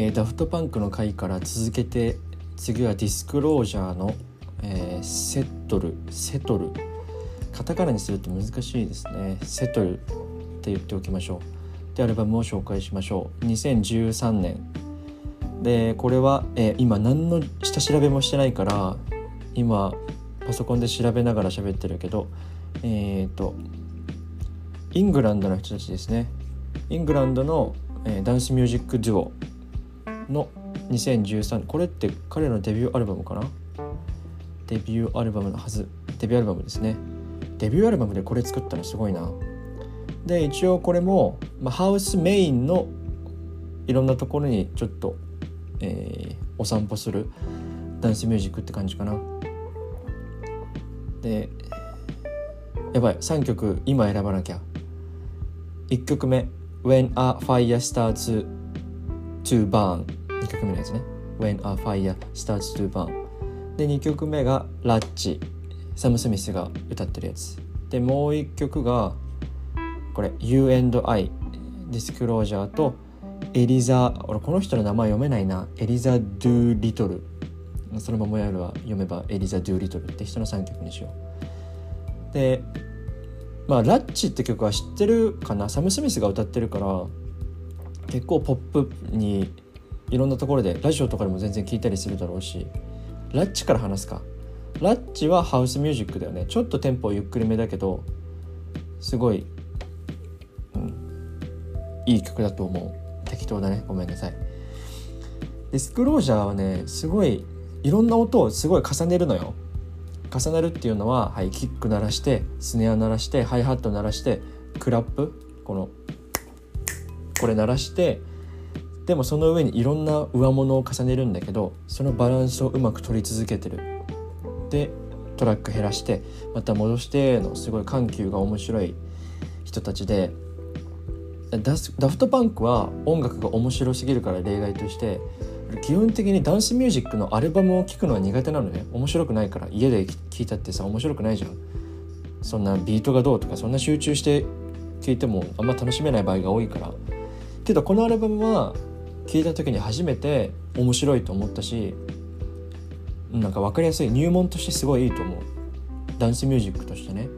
えー、ダフトパンクの回から続けて次はディスクロージャーの、えー、セットルセトル。カタカナにすると難しいですね。セトルって言っておきましょう。でアルバムを紹介しましょう。2013年。でこれは、えー、今何の下調べもしてないから今パソコンで調べながら喋ってるけどえっ、ー、とイングランドの人たちですね。イングランドの、えー、ダンスミュージックデュオ。の2013これって彼のデビューアルバムかな？デビューアルバムのはず。デビューアルバムですね。デビューアルバムでこれ作ったのすごいな。で一応これも、まあ、ハウスメインのいろんなところにちょっと、えー、お散歩するダンスミュージックって感じかな。でやばい3曲今選ばなきゃ。1曲目「When a Fire Starts to Burn」2曲目のやつね「When a Fire Starts to Burn」で2曲目が「ラッチ」サム・スミスが歌ってるやつ。でもう1曲がこれ「You and I」ディスクロージャーとエリザ俺この人の名前読めないな。エリザ・ドゥ・リトルそのままやるは読めばエリザ・ドゥ・リトルって人の3曲にしよう。でまあラッチって曲は知ってるかな？サム・スミスが歌ってるから結構ポップにいろんなところでラジオとかでも全然聞いたりするだろうしラッチから話すか。ラッチはハウスミュージックだよね。ちょっとテンポゆっくりめだけどすごい、うん、いい曲だと思う。適当だね。ごめんなさい。ディスクロージャーはねすごいいろんな音をすごい重ねるのよ。重なるっていうのは、はい、キック鳴らしてスネア鳴らしてハイハット鳴らしてクラップ？このこれ鳴らしてでもその上にいろんな上物を重ねるんだけどそのバランスをうまく取り続けてる。でトラック減らしてまた戻してのすごい緩急が面白い人たちでダフトパンクは音楽が面白すぎるから例外として基本的にダンスミュージックのアルバムを聴くのは苦手なのね。面白くないから家で聴いたってさ面白くないじゃん。そんなビートがどうとかそんな集中して聴いてもあんま楽しめない場合が多いから。けどこのアルバムは聴いた時に初めて面白いと思ったしなんか分かりやすい入門としてすごいいいと思う。ダンスミュージックとしてね。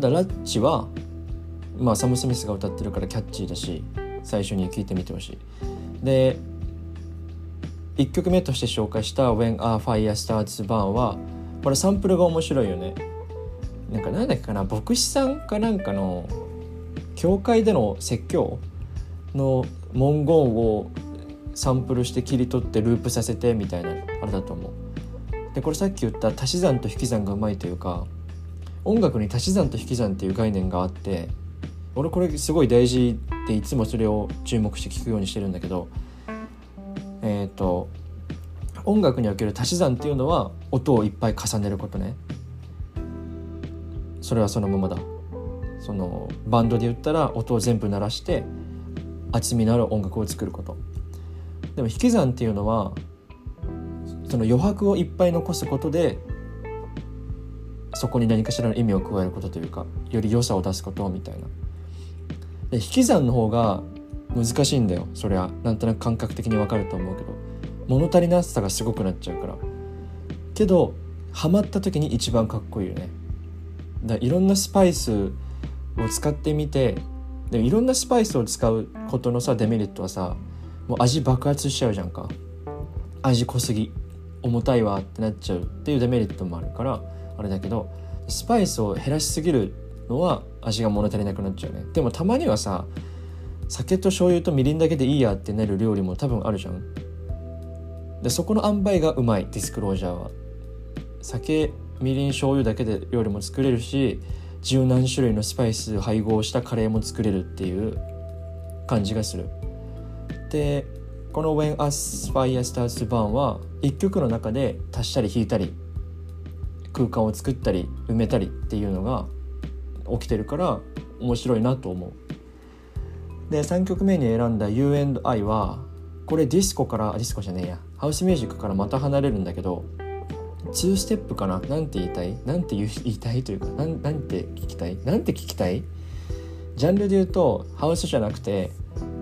だラッチはまあサム・スミスが歌ってるからキャッチーだし最初に聴いてみてほしい。で1曲目として紹介した「When a Fire Starts Burn」はこれサンプルが面白いよね。なんかなんだっけかな牧師さんかなんかの教会での説教の文言をサンプルして切り取ってループさせてみたいなあれだと思う。でこれさっき言った足し算と引き算がうまいというか音楽に足し算と引き算っていう概念があって俺これすごい大事でいつもそれを注目して聞くようにしてるんだけどえっ、ー、と音楽における足し算っていうのは音をいっぱい重ねることね。それはそのままだ。そのバンドで言ったら音を全部鳴らして厚みのある音楽を作ること。でも引き算っていうのはその余白をいっぱい残すことでそこに何かしらの意味を加えることというかより良さを出すことみたいな。で引き算の方が難しいんだよ。そりゃなんとなく感覚的にわかると思うけど。物足りなさがすごくなっちゃうから。けどハマった時に一番かっこいいよね。だいろんなスパイスを使ってみてでもいろんなスパイスを使うことのさデメリットはさもう味爆発しちゃうじゃんか。味濃すぎ重たいわってなっちゃうっていうデメリットもあるからあれだけどスパイスを減らしすぎるのは味が物足りなくなっちゃうね。でもたまにはさ酒と醤油とみりんだけでいいやってなる料理も多分あるじゃん。でそこの塩梅がうまい。ディスクロージャーは。酒みりん醤油だけで料理も作れるし十何種類のスパイス配合したカレーも作れるっていう感じがする。でこの「When Us Fire Starts to Burn」は1曲の中で足したり引いたり空間を作ったり埋めたりっていうのが起きてるから面白いなと思う。で3曲目に選んだ「You and I」はこれディスコからディスコじゃねえや。ハウスミュージックからまた離れるんだけど2ステップかな？なんて言いたい？なんて言いたいというかなんなんて聞きたい？なんて聞きたい？ジャンルで言うとハウスじゃなくて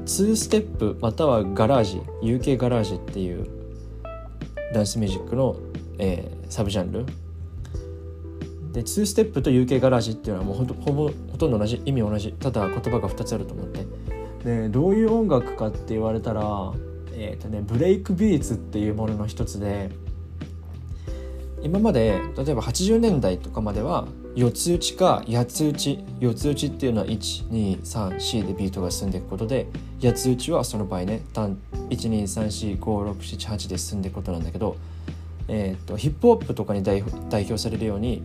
2ステップまたはガラージ UK ガラージっていうダンスミュージックの、えー、サブジャンル。で2ステップと UK ガラージっていうのはもうほほぼほとんど同じ意味同じただ言葉が2つあると思って。でどういう音楽かって言われたらえーとね、ブレイクビーツっていうものの一つで今まで例えば80年代とかまでは四つ打ちか八つ打ち四つ打ちっていうのは1234でビートが進んでいくことで八つ打ちはその場合ね12345678で進んでいくことなんだけど、えーと、ヒップホップとかに代表されるように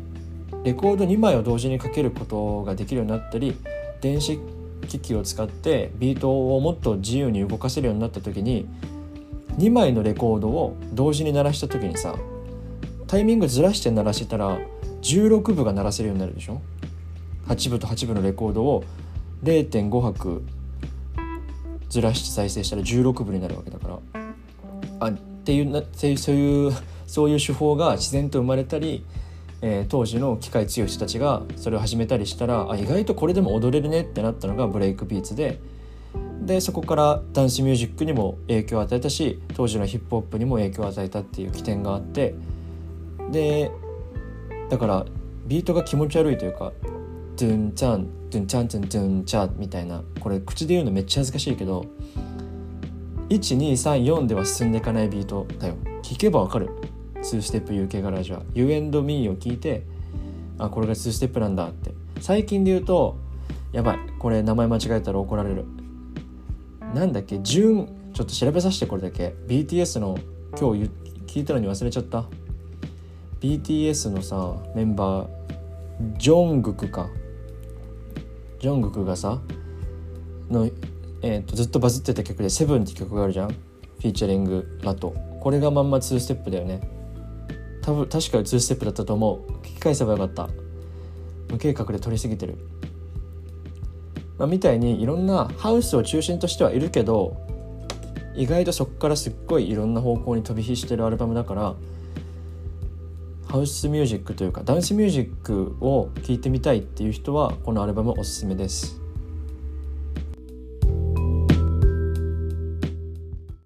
レコード2枚を同時にかけることができるようになったり電子機器を使ってビートをもっと自由に動かせるようになった時に2枚のレコードを同時に鳴らした時にさタイミングずらして鳴らしてたら16部が鳴らせるようになるでしょ？8部と8部のレコードを0.5拍ずらして再生したら16部になるわけだから。あっていうなそういうそういう手法が自然と生まれたり、えー、当時の機械強い人たちがそれを始めたりしたらあ意外とこれでも踊れるねってなったのがブレイクビーツで。でそこからダンスミュージックにも影響を与えたし当時のヒップホップにも影響を与えたっていう起点があってでだからビートが気持ち悪いというかドゥンチャンドゥンチャンチャンドゥンチャンみたいなこれ口で言うのめっちゃ恥ずかしいけど1234では進んでいかないビートだよ。聞けばわかる。2ステップ UK ガラージは。You and Me を聞いてあこれが2ステップなんだって。最近で言うとやばい。これ名前間違えたら怒られる。なんだっけ？順ちょっと調べさせてこれだけ。BTS の今日聞いたのに忘れちゃった。BTS のさメンバージョングクか。ジョングクがさの、えーと、ずっとバズってた曲で「セブンって曲があるじゃん？フィーチャリングラト。これがまんま2ステップだよね。多分確か2ステップだったと思う。聞き返せばよかった。無計画で撮りすぎてる。まあ、みたいにいろんなハウスを中心としてはいるけど意外とそこからすっごいいろんな方向に飛び火してるアルバムだからハウスミュージックというかダンスミュージックを聴いてみたいっていう人はこのアルバムおすすめです。